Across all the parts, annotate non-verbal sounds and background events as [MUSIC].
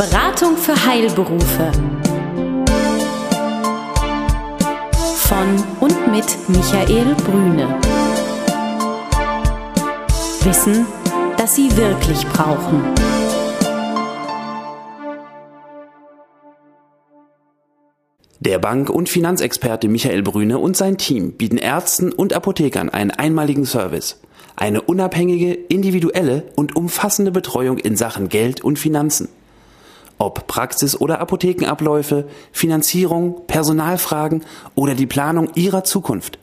Beratung für Heilberufe. Von und mit Michael Brüne. Wissen, das Sie wirklich brauchen. Der Bank- und Finanzexperte Michael Brüne und sein Team bieten Ärzten und Apothekern einen einmaligen Service. Eine unabhängige, individuelle und umfassende Betreuung in Sachen Geld und Finanzen. Ob Praxis- oder Apothekenabläufe, Finanzierung, Personalfragen oder die Planung Ihrer Zukunft.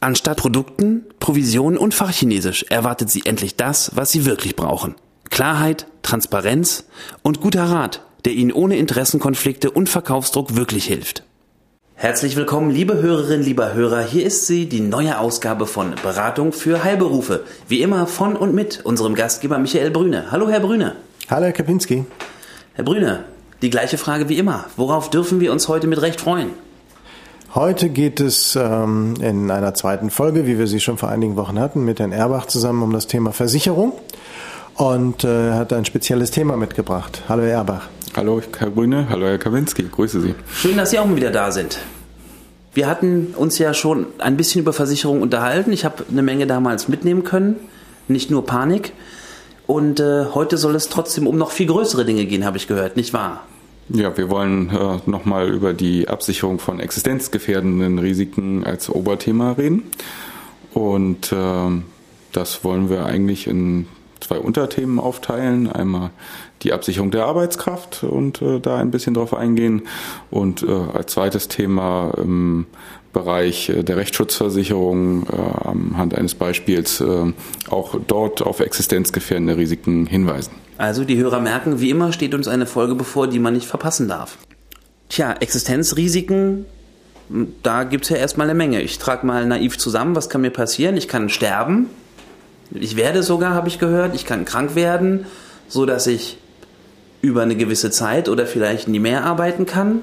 Anstatt Produkten, Provisionen und Fachchinesisch erwartet Sie endlich das, was Sie wirklich brauchen. Klarheit, Transparenz und guter Rat, der Ihnen ohne Interessenkonflikte und Verkaufsdruck wirklich hilft. Herzlich willkommen, liebe Hörerinnen, lieber Hörer. Hier ist sie, die neue Ausgabe von Beratung für Heilberufe. Wie immer von und mit unserem Gastgeber Michael Brüne. Hallo, Herr Brüne. Hallo, Herr Kapinski. Herr Brüne, die gleiche Frage wie immer. Worauf dürfen wir uns heute mit Recht freuen? Heute geht es ähm, in einer zweiten Folge, wie wir sie schon vor einigen Wochen hatten, mit Herrn Erbach zusammen um das Thema Versicherung und äh, hat ein spezielles Thema mitgebracht. Hallo, Herr Erbach. Hallo, Herr Brüne. Hallo, Herr Kawinski. Grüße Sie. Schön, dass Sie auch mal wieder da sind. Wir hatten uns ja schon ein bisschen über Versicherung unterhalten. Ich habe eine Menge damals mitnehmen können, nicht nur Panik. Und äh, heute soll es trotzdem um noch viel größere Dinge gehen, habe ich gehört, nicht wahr? Ja, wir wollen äh, nochmal über die Absicherung von existenzgefährdenden Risiken als Oberthema reden. Und äh, das wollen wir eigentlich in zwei Unterthemen aufteilen. Einmal die Absicherung der Arbeitskraft und äh, da ein bisschen drauf eingehen. Und äh, als zweites Thema im Bereich äh, der Rechtsschutzversicherung äh, anhand eines Beispiels äh, auch dort auf existenzgefährdende Risiken hinweisen. Also die Hörer merken, wie immer steht uns eine Folge bevor, die man nicht verpassen darf. Tja, Existenzrisiken, da gibt es ja erstmal eine Menge. Ich trage mal naiv zusammen, was kann mir passieren? Ich kann sterben, ich werde sogar, habe ich gehört, ich kann krank werden, so dass ich über eine gewisse Zeit oder vielleicht nie mehr arbeiten kann.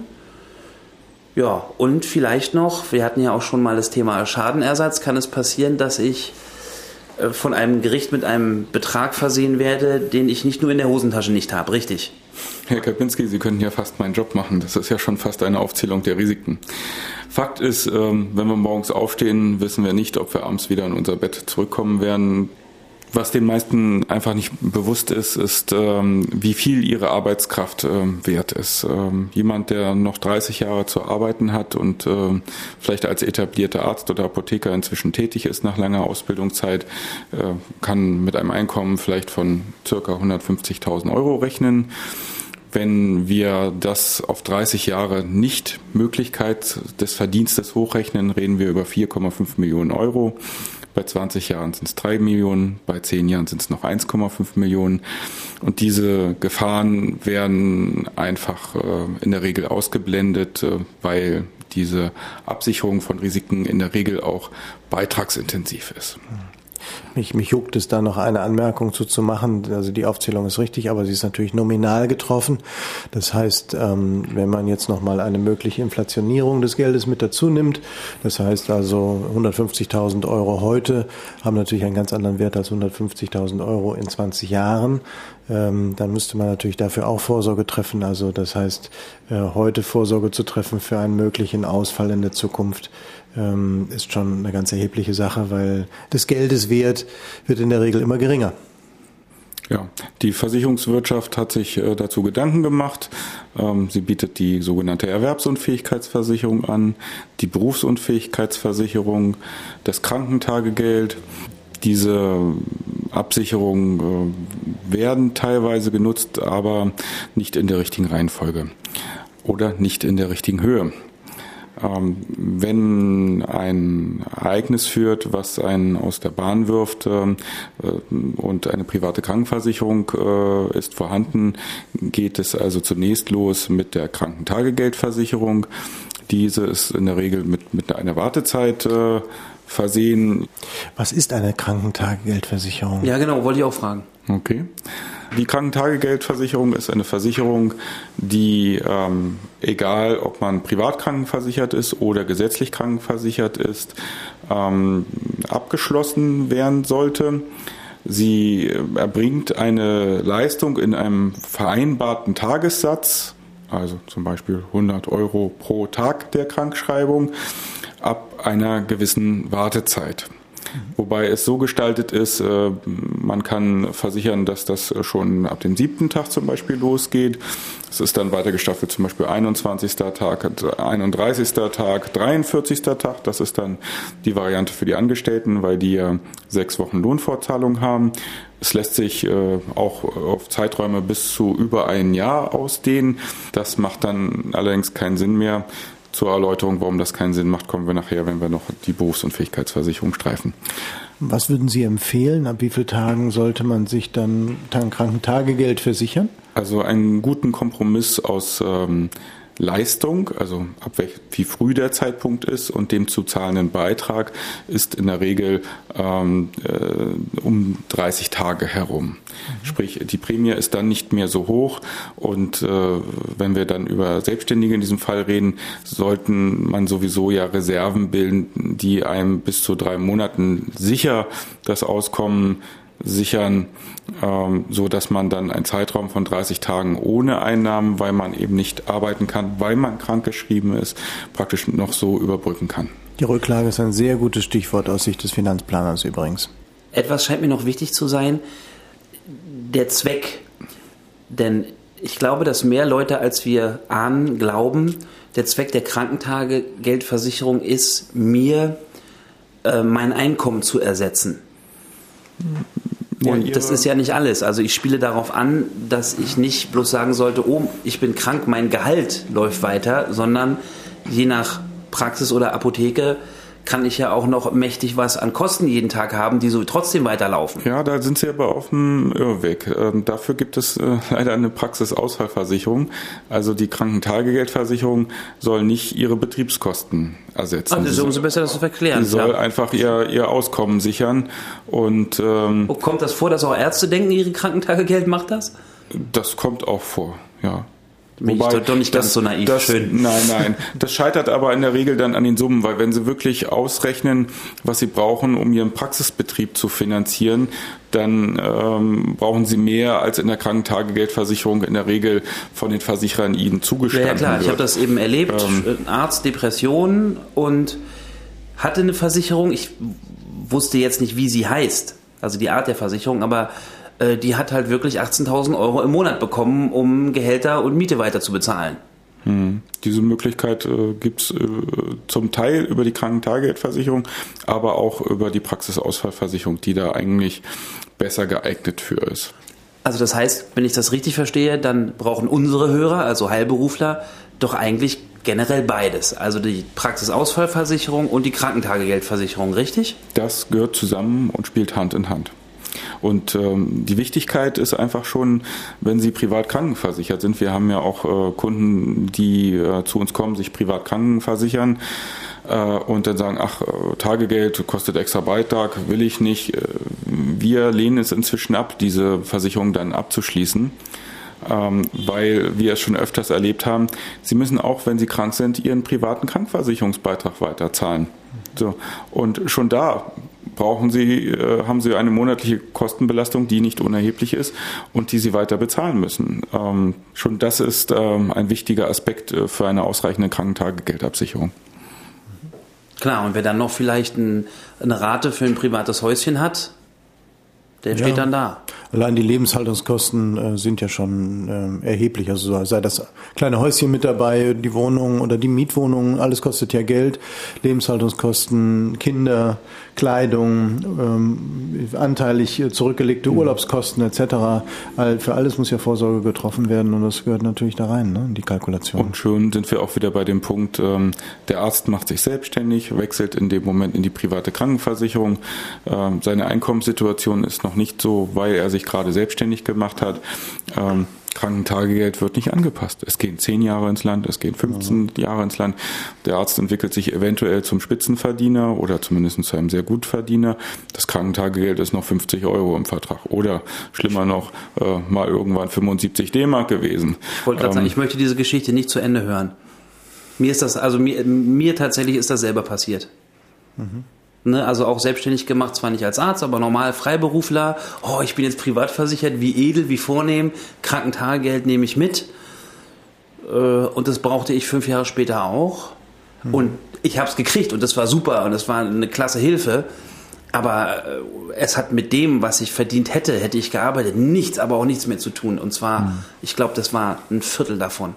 Ja, und vielleicht noch, wir hatten ja auch schon mal das Thema Schadenersatz, kann es passieren, dass ich äh, von einem Gericht mit einem Betrag versehen werde, den ich nicht nur in der Hosentasche nicht habe, richtig? Herr Kapinski, Sie könnten ja fast meinen Job machen. Das ist ja schon fast eine Aufzählung der Risiken. Fakt ist, ähm, wenn wir morgens aufstehen, wissen wir nicht, ob wir abends wieder in unser Bett zurückkommen werden. Was den meisten einfach nicht bewusst ist, ist, ähm, wie viel ihre Arbeitskraft ähm, wert ist. Jemand, der noch 30 Jahre zu arbeiten hat und vielleicht als etablierter Arzt oder Apotheker inzwischen tätig ist nach langer Ausbildungszeit, äh, kann mit einem Einkommen vielleicht von circa 150.000 Euro rechnen. Wenn wir das auf 30 Jahre nicht Möglichkeit des Verdienstes hochrechnen, reden wir über 4,5 Millionen Euro. Bei 20 Jahren sind es 3 Millionen, bei 10 Jahren sind es noch 1,5 Millionen. Und diese Gefahren werden einfach äh, in der Regel ausgeblendet, äh, weil diese Absicherung von Risiken in der Regel auch beitragsintensiv ist. Mich, mich juckt es da noch eine Anmerkung zu, zu machen. Also die Aufzählung ist richtig, aber sie ist natürlich nominal getroffen. Das heißt, ähm, wenn man jetzt nochmal eine mögliche Inflationierung des Geldes mit dazu nimmt, das heißt also 150.000 Euro heute haben natürlich einen ganz anderen Wert als 150.000 Euro in 20 Jahren. Ähm, dann müsste man natürlich dafür auch Vorsorge treffen. Also das heißt, äh, heute Vorsorge zu treffen für einen möglichen Ausfall in der Zukunft ähm, ist schon eine ganz erhebliche Sache, weil des Geldes Wert wird in der Regel immer geringer. Ja, die Versicherungswirtschaft hat sich äh, dazu Gedanken gemacht. Ähm, sie bietet die sogenannte Erwerbsunfähigkeitsversicherung an, die Berufsunfähigkeitsversicherung, das Krankentagegeld. Diese Absicherungen äh, werden teilweise genutzt, aber nicht in der richtigen Reihenfolge oder nicht in der richtigen Höhe. Ähm, wenn ein Ereignis führt, was einen aus der Bahn wirft ähm, äh, und eine private Krankenversicherung äh, ist vorhanden, geht es also zunächst los mit der Krankentagegeldversicherung. Diese ist in der Regel mit, mit einer Wartezeit äh, versehen. Was ist eine Krankentagegeldversicherung? Ja, genau, wollte ich auch fragen. Okay. Die Krankentagegeldversicherung ist eine Versicherung, die ähm, egal ob man privat krankenversichert ist oder gesetzlich krankenversichert ist, ähm, abgeschlossen werden sollte. Sie erbringt eine Leistung in einem vereinbarten Tagessatz, also zum Beispiel 100 Euro pro Tag der Krankschreibung, ab einer gewissen Wartezeit. Wobei es so gestaltet ist, äh, man kann versichern, dass das schon ab dem siebten Tag zum Beispiel losgeht. Es ist dann weiter gestaffelt, zum Beispiel 21. Tag, 31. Tag, 43. Tag. Das ist dann die Variante für die Angestellten, weil die ja sechs Wochen Lohnfortzahlung haben. Es lässt sich äh, auch auf Zeiträume bis zu über ein Jahr ausdehnen. Das macht dann allerdings keinen Sinn mehr. Zur Erläuterung, warum das keinen Sinn macht, kommen wir nachher, wenn wir noch die Berufs- und Fähigkeitsversicherung streifen. Was würden Sie empfehlen? Ab wie vielen Tagen sollte man sich dann Krankentagegeld versichern? Also einen guten Kompromiss aus ähm, Leistung, also ab welch, wie früh der Zeitpunkt ist und dem zu zahlenden Beitrag ist in der Regel ähm, äh, um 30 Tage herum. Mhm. Sprich, die Prämie ist dann nicht mehr so hoch und äh, wenn wir dann über Selbstständige in diesem Fall reden, sollten man sowieso ja Reserven bilden, die einem bis zu drei Monaten sicher das Auskommen sichern, ähm, so dass man dann einen Zeitraum von 30 Tagen ohne Einnahmen, weil man eben nicht arbeiten kann, weil man krankgeschrieben ist, praktisch noch so überbrücken kann. Die Rücklage ist ein sehr gutes Stichwort aus Sicht des Finanzplaners übrigens. Etwas scheint mir noch wichtig zu sein, der Zweck. Denn ich glaube, dass mehr Leute, als wir ahnen, glauben, der Zweck der Krankentagegeldversicherung ist, mir äh, mein Einkommen zu ersetzen. Und das ist ja nicht alles. Also ich spiele darauf an, dass ich nicht bloß sagen sollte, oh, ich bin krank, mein Gehalt läuft weiter, sondern je nach Praxis oder Apotheke kann ich ja auch noch mächtig was an Kosten jeden Tag haben, die so trotzdem weiterlaufen. Ja, da sind Sie aber auf dem Irrweg. Ähm, dafür gibt es äh, [LAUGHS] leider eine Praxisausfallversicherung. Also die Krankentagegeldversicherung soll nicht Ihre Betriebskosten ersetzen. Also ist umso besser, das zu verklären. Sie soll ja. einfach ihr, ihr Auskommen sichern. Und ähm, oh, kommt das vor, dass auch Ärzte denken, ihre Krankentagegeld macht das? Das kommt auch vor, ja. Bin Wobei, ich doch nicht ganz so naiv. Das, Schön. Nein, nein. Das scheitert aber in der Regel dann an den Summen, weil wenn Sie wirklich ausrechnen, was Sie brauchen, um Ihren Praxisbetrieb zu finanzieren, dann ähm, brauchen Sie mehr als in der Krankentagegeldversicherung in der Regel von den Versicherern Ihnen zugestanden Ja, ja klar. Wird. Ich habe das eben erlebt. Ähm, Arzt, Depression und hatte eine Versicherung. Ich wusste jetzt nicht, wie sie heißt, also die Art der Versicherung, aber äh, die hat halt wirklich 18.000 Euro im Monat bekommen, um Gehälter und Miete weiter zu bezahlen. Hm. Diese Möglichkeit äh, gibt es äh, zum Teil über die Krankentagegeldversicherung, aber auch über die Praxisausfallversicherung, die da eigentlich besser geeignet für ist. Also das heißt, wenn ich das richtig verstehe, dann brauchen unsere Hörer, also Heilberufler, doch eigentlich generell beides. Also die Praxisausfallversicherung und die Krankentagegeldversicherung, richtig? Das gehört zusammen und spielt Hand in Hand. Und ähm, die Wichtigkeit ist einfach schon, wenn Sie privat krankenversichert sind. Wir haben ja auch äh, Kunden, die äh, zu uns kommen, sich privat krankenversichern äh, und dann sagen, ach, äh, Tagegeld kostet extra Beitrag, will ich nicht. Äh, wir lehnen es inzwischen ab, diese Versicherung dann abzuschließen. Ähm, weil wir es schon öfters erlebt haben, Sie müssen auch, wenn Sie krank sind, Ihren privaten Krankenversicherungsbeitrag weiterzahlen. So. Und schon da brauchen Sie, äh, haben Sie eine monatliche Kostenbelastung, die nicht unerheblich ist und die Sie weiter bezahlen müssen. Ähm, schon das ist ähm, ein wichtiger Aspekt äh, für eine ausreichende Krankentagegeldabsicherung. Klar, und wer dann noch vielleicht ein, eine Rate für ein privates Häuschen hat, der ja. steht dann da. Allein die Lebenshaltungskosten äh, sind ja schon äh, erheblich. Also sei das kleine Häuschen mit dabei, die Wohnung oder die Mietwohnung, alles kostet ja Geld. Lebenshaltungskosten, Kinder, Kleidung, ähm, anteilig zurückgelegte mhm. Urlaubskosten etc. All, für alles muss ja Vorsorge getroffen werden und das gehört natürlich da rein, ne, in die Kalkulation. Und schön sind wir auch wieder bei dem Punkt, ähm, der Arzt macht sich selbstständig, wechselt in dem Moment in die private Krankenversicherung. Ähm, seine Einkommenssituation ist noch nicht so, weil er sich gerade selbstständig gemacht hat. Ähm, Krankentagegeld wird nicht angepasst. Es gehen zehn Jahre ins Land, es gehen 15 mhm. Jahre ins Land. Der Arzt entwickelt sich eventuell zum Spitzenverdiener oder zumindest zu einem sehr Gutverdiener. Das Krankentagegeld ist noch 50 Euro im Vertrag oder schlimmer noch äh, mal irgendwann 75 D-Mark gewesen. Ich wollte gerade ähm, sagen, ich möchte diese Geschichte nicht zu Ende hören. Mir ist das, also mir, mir tatsächlich ist das selber passiert. Mhm. Ne, also auch selbstständig gemacht, zwar nicht als Arzt, aber normal Freiberufler. Oh, ich bin jetzt privat versichert, wie edel, wie vornehm. Krankentagegeld nehme ich mit. Äh, und das brauchte ich fünf Jahre später auch. Mhm. Und ich habe es gekriegt und das war super und das war eine klasse Hilfe. Aber äh, es hat mit dem, was ich verdient hätte, hätte ich gearbeitet, nichts, aber auch nichts mehr zu tun. Und zwar, mhm. ich glaube, das war ein Viertel davon.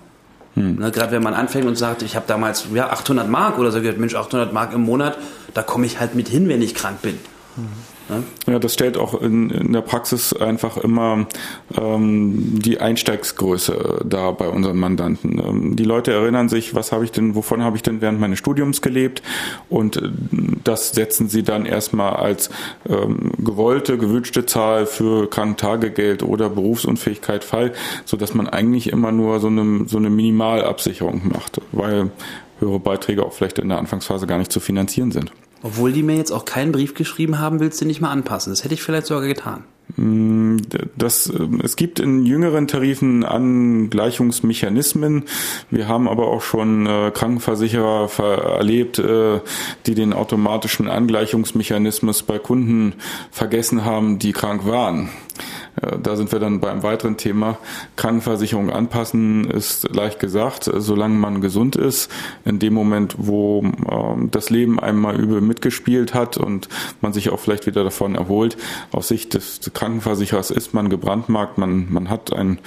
Hm. Ne, Gerade wenn man anfängt und sagt, ich habe damals ja, 800 Mark oder so, Mensch, 800 Mark im Monat, da komme ich halt mit hin, wenn ich krank bin. Hm. Ja, das stellt auch in, in der Praxis einfach immer ähm, die Einsteigsgröße dar bei unseren Mandanten. Ähm, die Leute erinnern sich, was habe ich denn, wovon habe ich denn während meines Studiums gelebt? Und äh, das setzen sie dann erstmal als ähm, gewollte, gewünschte Zahl für Krankentagegeld oder Berufsunfähigkeit Fall, so dass man eigentlich immer nur so eine, so eine Minimalabsicherung macht, weil höhere Beiträge auch vielleicht in der Anfangsphase gar nicht zu finanzieren sind. Obwohl die mir jetzt auch keinen Brief geschrieben haben, willst du nicht mal anpassen. Das hätte ich vielleicht sogar getan. Mm, das, ähm, es gibt in jüngeren Tarifen Angleichungsmechanismen. Wir haben aber auch schon äh, Krankenversicherer erlebt, äh, die den automatischen Angleichungsmechanismus bei Kunden vergessen haben, die krank waren. Äh, da sind wir dann beim weiteren Thema. Krankenversicherung anpassen ist leicht gesagt, solange man gesund ist. In dem Moment, wo ähm, das Leben einmal übel mitgespielt hat und man sich auch vielleicht wieder davon erholt, aus Sicht des Krankenversicherers ist man gebrandmarkt, man, man hat ein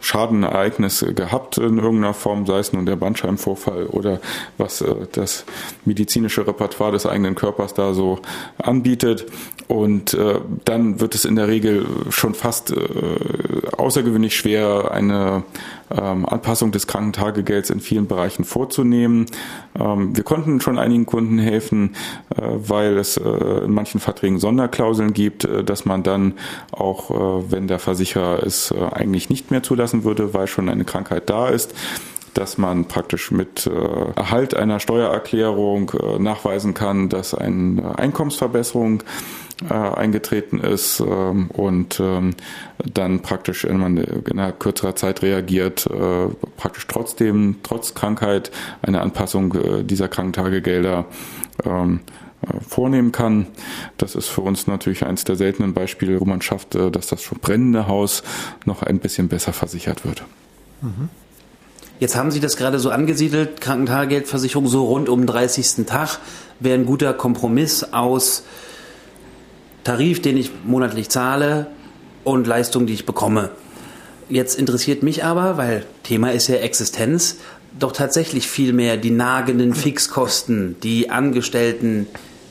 Schadenereignis gehabt in irgendeiner Form, sei es nun der Bandscheibenvorfall oder was äh, das medizinische Repertoire des eigenen Körpers da so anbietet. Und äh, dann wird es in der Regel schon fast äh, außergewöhnlich schwer, eine ähm, Anpassung des Krankentagegelds in vielen Bereichen vorzunehmen. Ähm, wir konnten schon einigen Kunden helfen, äh, weil es äh, in manchen Verträgen Sonderklauseln gibt, äh, dass man dann auch, äh, wenn der Versicherer es äh, eigentlich nicht mehr zulassen würde, weil schon eine Krankheit da ist, dass man praktisch mit äh, Erhalt einer Steuererklärung äh, nachweisen kann, dass eine Einkommensverbesserung äh, eingetreten ist ähm, und ähm, dann praktisch, wenn man innerhalb kürzerer Zeit reagiert, äh, praktisch trotzdem, trotz Krankheit, eine Anpassung äh, dieser Krankentagegelder ähm, äh, vornehmen kann. Das ist für uns natürlich eines der seltenen Beispiele, wo man schafft, äh, dass das schon brennende Haus noch ein bisschen besser versichert wird. Mhm. Jetzt haben Sie das gerade so angesiedelt, Krankentagegeldversicherung so rund um den 30. Tag wäre ein guter Kompromiss aus Tarif, den ich monatlich zahle und Leistung, die ich bekomme. Jetzt interessiert mich aber, weil Thema ist ja Existenz, doch tatsächlich viel mehr die nagenden Fixkosten, die Angestellten,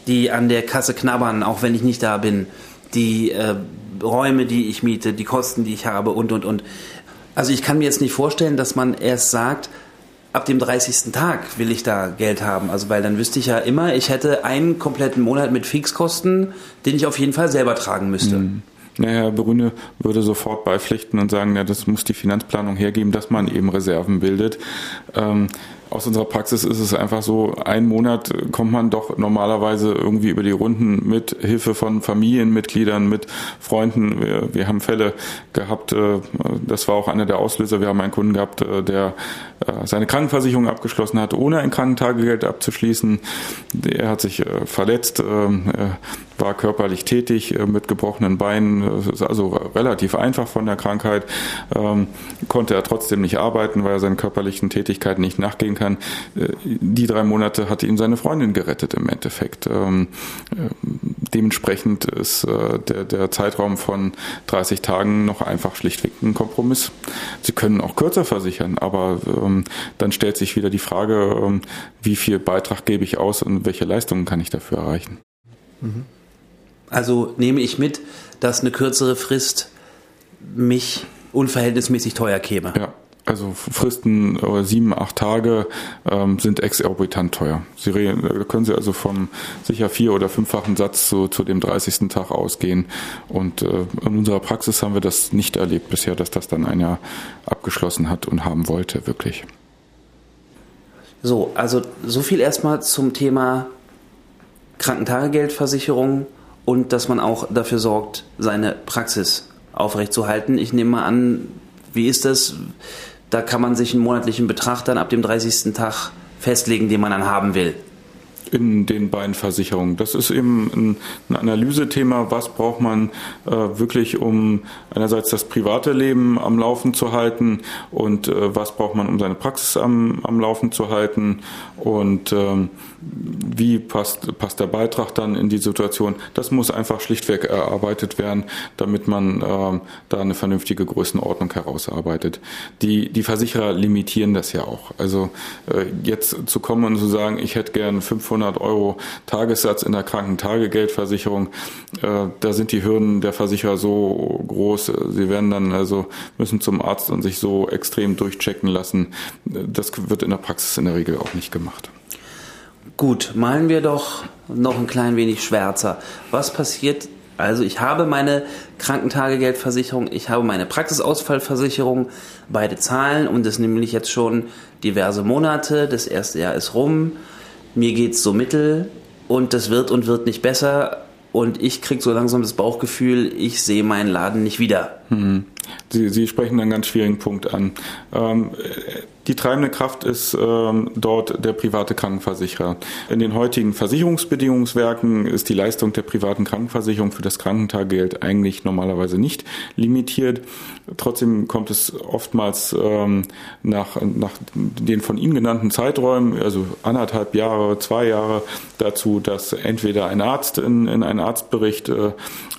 die an der Kasse knabbern, auch wenn ich nicht da bin, die äh, Räume, die ich miete, die Kosten, die ich habe und, und, und. Also ich kann mir jetzt nicht vorstellen, dass man erst sagt, ab dem 30. Tag will ich da Geld haben. Also weil dann wüsste ich ja immer, ich hätte einen kompletten Monat mit Fixkosten, den ich auf jeden Fall selber tragen müsste. Mhm. Naja, Herr Brüne würde sofort beipflichten und sagen, ja, das muss die Finanzplanung hergeben, dass man eben Reserven bildet. Ähm, aus unserer Praxis ist es einfach so, ein Monat kommt man doch normalerweise irgendwie über die Runden mit Hilfe von Familienmitgliedern, mit Freunden. Wir, wir haben Fälle gehabt, äh, das war auch einer der Auslöser. Wir haben einen Kunden gehabt, äh, der äh, seine Krankenversicherung abgeschlossen hat, ohne ein Krankentagegeld abzuschließen. Er hat sich verletzt, war körperlich tätig mit gebrochenen Beinen, also relativ einfach von der Krankheit, ähm, konnte er trotzdem nicht arbeiten, weil er seinen körperlichen Tätigkeiten nicht nachgehen kann. Äh, die drei Monate hat ihm seine Freundin gerettet im Endeffekt. Ähm, äh, dementsprechend ist äh, der, der Zeitraum von 30 Tagen noch einfach schlichtweg ein Kompromiss. Sie können auch kürzer versichern, aber ähm, dann stellt sich wieder die Frage, wie viel Beitrag gebe ich aus und welche Leistungen kann ich dafür erreichen. Mhm. Also nehme ich mit, dass eine kürzere Frist mich unverhältnismäßig teuer käme. Ja. Also Fristen äh, sieben, acht Tage ähm, sind exorbitant teuer. Sie können Sie also vom sicher vier- oder fünffachen Satz zu, zu dem 30. Tag ausgehen. Und äh, in unserer Praxis haben wir das nicht erlebt bisher, dass das dann einer abgeschlossen hat und haben wollte, wirklich. So, also so viel erstmal zum Thema Krankentagegeldversicherung und dass man auch dafür sorgt, seine Praxis aufrechtzuerhalten. Ich nehme mal an, wie ist das? Da kann man sich einen monatlichen Betrag dann ab dem 30. Tag festlegen, den man dann haben will. In den beiden Versicherungen. Das ist eben ein, ein Analysethema, was braucht man äh, wirklich, um einerseits das private Leben am Laufen zu halten und äh, was braucht man, um seine Praxis am, am Laufen zu halten und ähm, wie passt, passt der Beitrag dann in die Situation. Das muss einfach schlichtweg erarbeitet werden, damit man äh, da eine vernünftige Größenordnung herausarbeitet. Die, die Versicherer limitieren das ja auch. Also äh, jetzt zu kommen und zu sagen, ich hätte gern 500 Euro Tagessatz in der Krankentagegeldversicherung, äh, da sind die Hürden der Versicherer so groß. Sie werden dann also müssen zum Arzt und sich so extrem durchchecken lassen. Das wird in der Praxis in der Regel auch nicht gemacht. Gut, malen wir doch noch ein klein wenig schwärzer. Was passiert? Also ich habe meine Krankentagegeldversicherung, ich habe meine Praxisausfallversicherung, beide zahlen und das nämlich jetzt schon diverse Monate. Das erste Jahr ist rum, mir geht's so mittel und das wird und wird nicht besser und ich kriege so langsam das Bauchgefühl, ich sehe meinen Laden nicht wieder. Hm. Sie, Sie sprechen einen ganz schwierigen Punkt an. Ähm, die treibende Kraft ist ähm, dort der private Krankenversicherer. In den heutigen Versicherungsbedingungswerken ist die Leistung der privaten Krankenversicherung für das Krankentagegeld eigentlich normalerweise nicht limitiert. Trotzdem kommt es oftmals ähm, nach, nach den von Ihnen genannten Zeiträumen, also anderthalb Jahre, zwei Jahre, dazu, dass entweder ein Arzt in, in einen Arztbericht äh,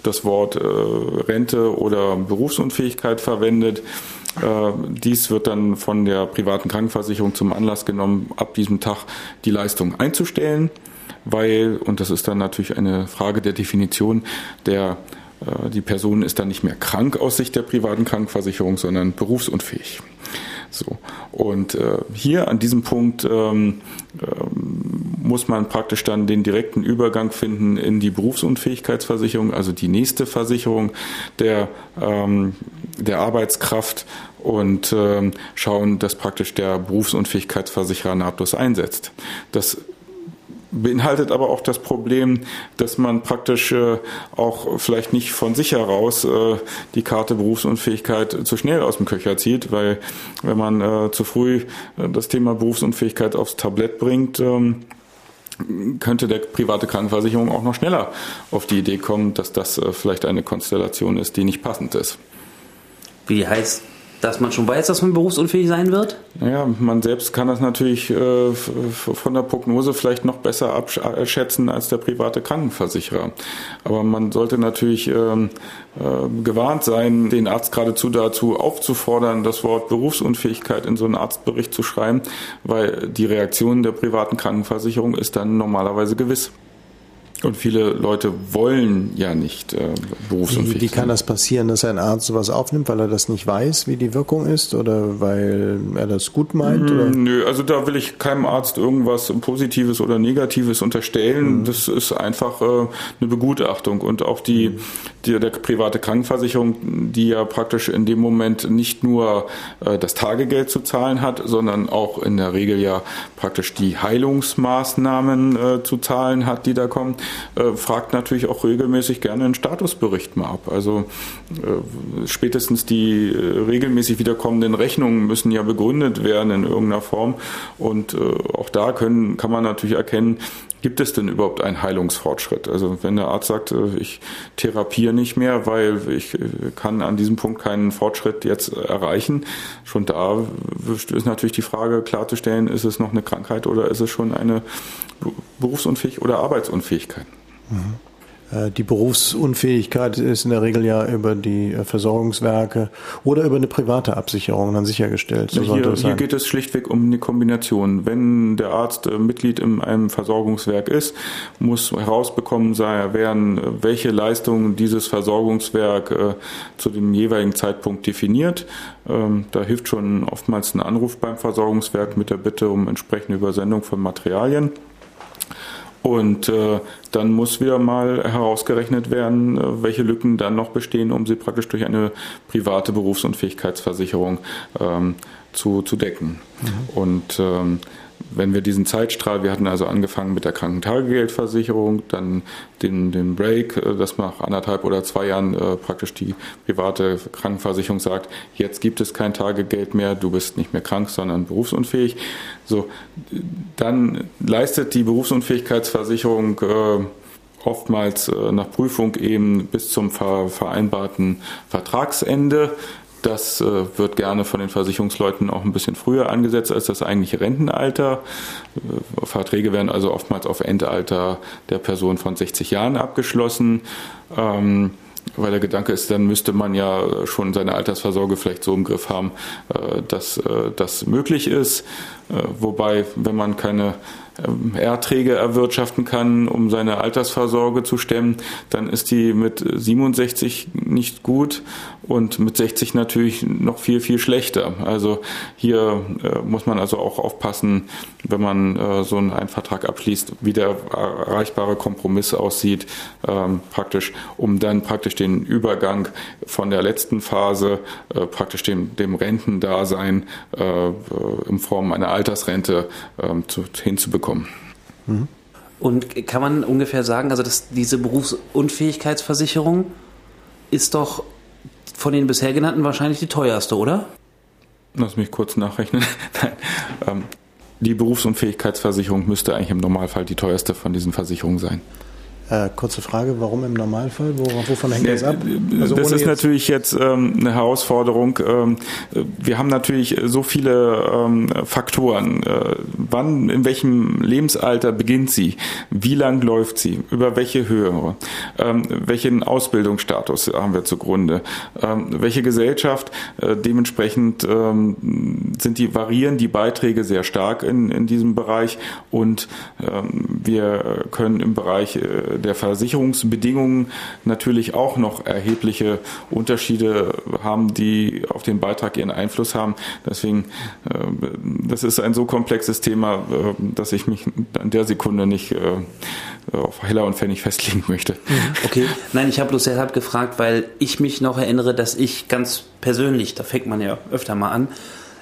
das Wort äh, Rente oder Berufsunfähigkeit verwendet. Äh, dies wird dann von der privaten Krankenversicherung zum Anlass genommen, ab diesem Tag die Leistung einzustellen, weil, und das ist dann natürlich eine Frage der Definition, der äh, die Person ist dann nicht mehr krank aus Sicht der privaten Krankenversicherung, sondern berufsunfähig. So. Und äh, hier an diesem Punkt ähm, ähm, muss man praktisch dann den direkten Übergang finden in die Berufsunfähigkeitsversicherung, also die nächste Versicherung der, ähm, der Arbeitskraft und ähm, schauen, dass praktisch der Berufsunfähigkeitsversicherer nahtlos einsetzt. Das beinhaltet aber auch das Problem, dass man praktisch äh, auch vielleicht nicht von sich heraus äh, die Karte Berufsunfähigkeit zu schnell aus dem Köcher zieht, weil wenn man äh, zu früh äh, das Thema Berufsunfähigkeit aufs Tablett bringt, ähm, könnte der private Krankenversicherung auch noch schneller auf die Idee kommen, dass das äh, vielleicht eine Konstellation ist, die nicht passend ist. Wie heißt dass man schon weiß, dass man berufsunfähig sein wird? Ja, man selbst kann das natürlich äh, von der Prognose vielleicht noch besser abschätzen als der private Krankenversicherer. Aber man sollte natürlich ähm, äh, gewarnt sein, den Arzt geradezu dazu aufzufordern, das Wort Berufsunfähigkeit in so einen Arztbericht zu schreiben, weil die Reaktion der privaten Krankenversicherung ist dann normalerweise gewiss. Und viele Leute wollen ja nicht äh, berufsunfähig wie, wie kann das passieren, dass ein Arzt sowas aufnimmt, weil er das nicht weiß, wie die Wirkung ist oder weil er das gut meint? Oder? Nö, also da will ich keinem Arzt irgendwas Positives oder Negatives unterstellen. Mhm. Das ist einfach äh, eine Begutachtung. Und auch die, die, der private Krankenversicherung, die ja praktisch in dem Moment nicht nur äh, das Tagegeld zu zahlen hat, sondern auch in der Regel ja praktisch die Heilungsmaßnahmen äh, zu zahlen hat, die da kommen, äh, fragt natürlich auch regelmäßig gerne einen Statusbericht mal ab. Also äh, spätestens die äh, regelmäßig wiederkommenden Rechnungen müssen ja begründet werden in irgendeiner Form. Und äh, auch da können, kann man natürlich erkennen, gibt es denn überhaupt einen Heilungsfortschritt? Also wenn der Arzt sagt, äh, ich therapiere nicht mehr, weil ich äh, kann an diesem Punkt keinen Fortschritt jetzt erreichen, schon da ist natürlich die Frage klarzustellen, ist es noch eine Krankheit oder ist es schon eine Berufsunfähigkeit oder Arbeitsunfähigkeit? Mhm. Äh, die Berufsunfähigkeit ist in der Regel ja über die äh, Versorgungswerke oder über eine private Absicherung dann sichergestellt. So hier, hier geht es schlichtweg um eine Kombination. Wenn der Arzt äh, Mitglied in einem Versorgungswerk ist, muss herausbekommen sein werden, welche Leistungen dieses Versorgungswerk zu dem jeweiligen Zeitpunkt definiert. Ähm, da hilft schon oftmals ein Anruf beim Versorgungswerk mit der Bitte um entsprechende Übersendung von Materialien. Und äh, dann muss wieder mal herausgerechnet werden, äh, welche Lücken dann noch bestehen, um sie praktisch durch eine private Berufsunfähigkeitsversicherung ähm, zu, zu decken. Mhm. Und ähm, wenn wir diesen Zeitstrahl, wir hatten also angefangen mit der Krankentagegeldversicherung, dann den, den Break, äh, dass nach anderthalb oder zwei Jahren äh, praktisch die private Krankenversicherung sagt, jetzt gibt es kein Tagegeld mehr, du bist nicht mehr krank, sondern berufsunfähig. So, dann leistet die Berufsunfähigkeitsversicherung äh, oftmals äh, nach Prüfung eben bis zum vereinbarten Vertragsende. Das äh, wird gerne von den Versicherungsleuten auch ein bisschen früher angesetzt als das eigentliche Rentenalter. Äh, Verträge werden also oftmals auf Endalter der Person von 60 Jahren abgeschlossen. Ähm, weil der Gedanke ist, dann müsste man ja schon seine Altersvorsorge vielleicht so im Griff haben, dass das möglich ist. Wobei, wenn man keine ähm, Erträge erwirtschaften kann, um seine Altersvorsorge zu stemmen, dann ist die mit 67 nicht gut und mit 60 natürlich noch viel, viel schlechter. Also hier äh, muss man also auch aufpassen, wenn man äh, so einen, Vertrag abschließt, wie der erreichbare Kompromiss aussieht, ähm, praktisch, um dann praktisch den Übergang von der letzten Phase, äh, praktisch dem, dem Rentendasein äh, in Form einer Altersrente ähm, zu, hinzubekommen. Mhm. Und kann man ungefähr sagen, also dass diese Berufsunfähigkeitsversicherung ist doch von den bisher genannten wahrscheinlich die teuerste, oder? Lass mich kurz nachrechnen. [LAUGHS] ähm, die Berufsunfähigkeitsversicherung müsste eigentlich im Normalfall die teuerste von diesen Versicherungen sein. Äh, kurze Frage, warum im Normalfall? wovon hängt das ab? Also das ist jetzt natürlich jetzt ähm, eine Herausforderung. Ähm, wir haben natürlich so viele ähm, Faktoren. Äh, wann, in welchem Lebensalter beginnt sie? Wie lang läuft sie? Über welche Höhe? Ähm, welchen Ausbildungsstatus haben wir zugrunde? Ähm, welche Gesellschaft? Äh, dementsprechend ähm, sind die, variieren die Beiträge sehr stark in, in diesem Bereich und wir können im Bereich äh, der Versicherungsbedingungen natürlich auch noch erhebliche Unterschiede haben, die auf den Beitrag ihren Einfluss haben. Deswegen, äh, das ist ein so komplexes Thema, äh, dass ich mich an der Sekunde nicht äh, auf Heller und Pfennig festlegen möchte. Mhm. Okay, nein, ich habe bloß deshalb gefragt, weil ich mich noch erinnere, dass ich ganz persönlich, da fängt man ja öfter mal an,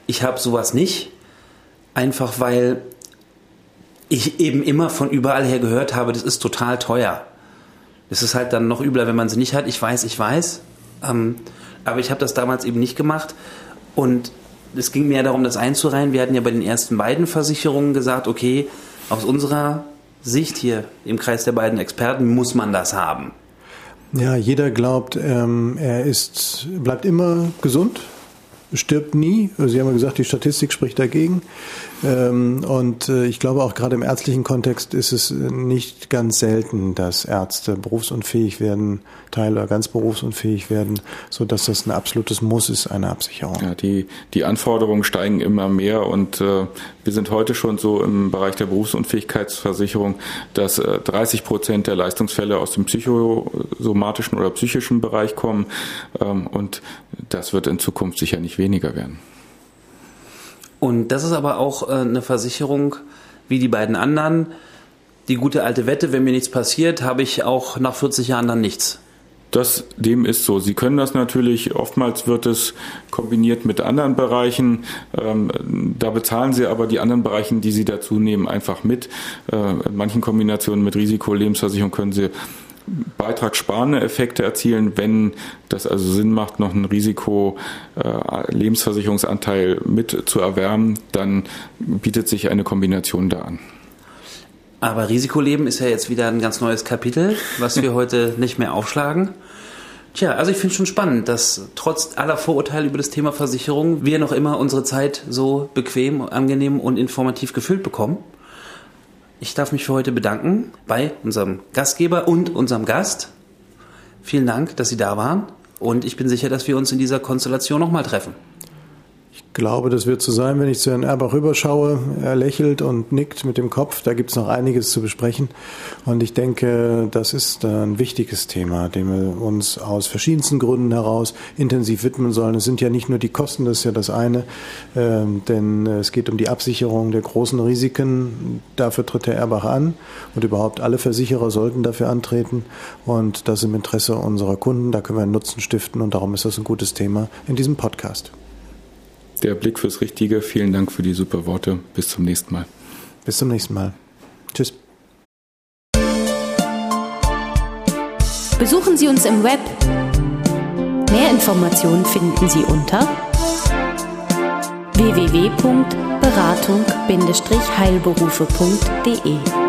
ich habe sowas nicht, einfach weil ich eben immer von überall her gehört habe, das ist total teuer. Das ist halt dann noch übler, wenn man sie nicht hat. Ich weiß, ich weiß. Ähm, aber ich habe das damals eben nicht gemacht. Und es ging mehr darum, das einzureihen. Wir hatten ja bei den ersten beiden Versicherungen gesagt, okay, aus unserer Sicht hier im Kreis der beiden Experten muss man das haben. Ja, jeder glaubt, ähm, er ist, bleibt immer gesund, stirbt nie. Sie haben ja gesagt, die Statistik spricht dagegen. Ähm, und äh, ich glaube auch gerade im ärztlichen Kontext ist es nicht ganz selten, dass Ärzte berufsunfähig werden, Teil oder ganz berufsunfähig werden, so dass das ein absolutes Muss ist, eine Absicherung. Ja, die, die Anforderungen steigen immer mehr und äh, wir sind heute schon so im Bereich der Berufsunfähigkeitsversicherung, dass äh, 30 Prozent der Leistungsfälle aus dem psychosomatischen oder psychischen Bereich kommen ähm, und das wird in Zukunft sicher nicht weniger werden. Und das ist aber auch äh, eine Versicherung wie die beiden anderen. Die gute alte Wette, wenn mir nichts passiert, habe ich auch nach 40 Jahren dann nichts. Das, dem ist so. Sie können das natürlich, oftmals wird es kombiniert mit anderen Bereichen. Ähm, da bezahlen Sie aber die anderen Bereichen, die Sie dazu nehmen, einfach mit. Äh, in manchen Kombinationen mit Risikolebensversicherung können Sie beitragssparende Effekte erzielen, wenn das also Sinn macht, noch einen Risiko-Lebensversicherungsanteil äh, mit zu erwärmen, dann bietet sich eine Kombination da an. Aber Risikoleben ist ja jetzt wieder ein ganz neues Kapitel, was wir [LAUGHS] heute nicht mehr aufschlagen. Tja, also ich finde es schon spannend, dass trotz aller Vorurteile über das Thema Versicherung wir noch immer unsere Zeit so bequem, angenehm und informativ gefüllt bekommen. Ich darf mich für heute bedanken bei unserem Gastgeber und unserem Gast. Vielen Dank, dass Sie da waren. Und ich bin sicher, dass wir uns in dieser Konstellation nochmal treffen glaube, das wird so sein, wenn ich zu Herrn Erbach rüberschaue. Er lächelt und nickt mit dem Kopf. Da gibt es noch einiges zu besprechen. Und ich denke, das ist ein wichtiges Thema, dem wir uns aus verschiedensten Gründen heraus intensiv widmen sollen. Es sind ja nicht nur die Kosten, das ist ja das eine, ähm, denn es geht um die Absicherung der großen Risiken. Dafür tritt Herr Erbach an und überhaupt alle Versicherer sollten dafür antreten. Und das im Interesse unserer Kunden. Da können wir einen Nutzen stiften und darum ist das ein gutes Thema in diesem Podcast der Blick fürs Richtige. Vielen Dank für die super Worte. Bis zum nächsten Mal. Bis zum nächsten Mal. Tschüss. Besuchen Sie uns im Web. Mehr Informationen finden Sie unter www.beratung-heilberufe.de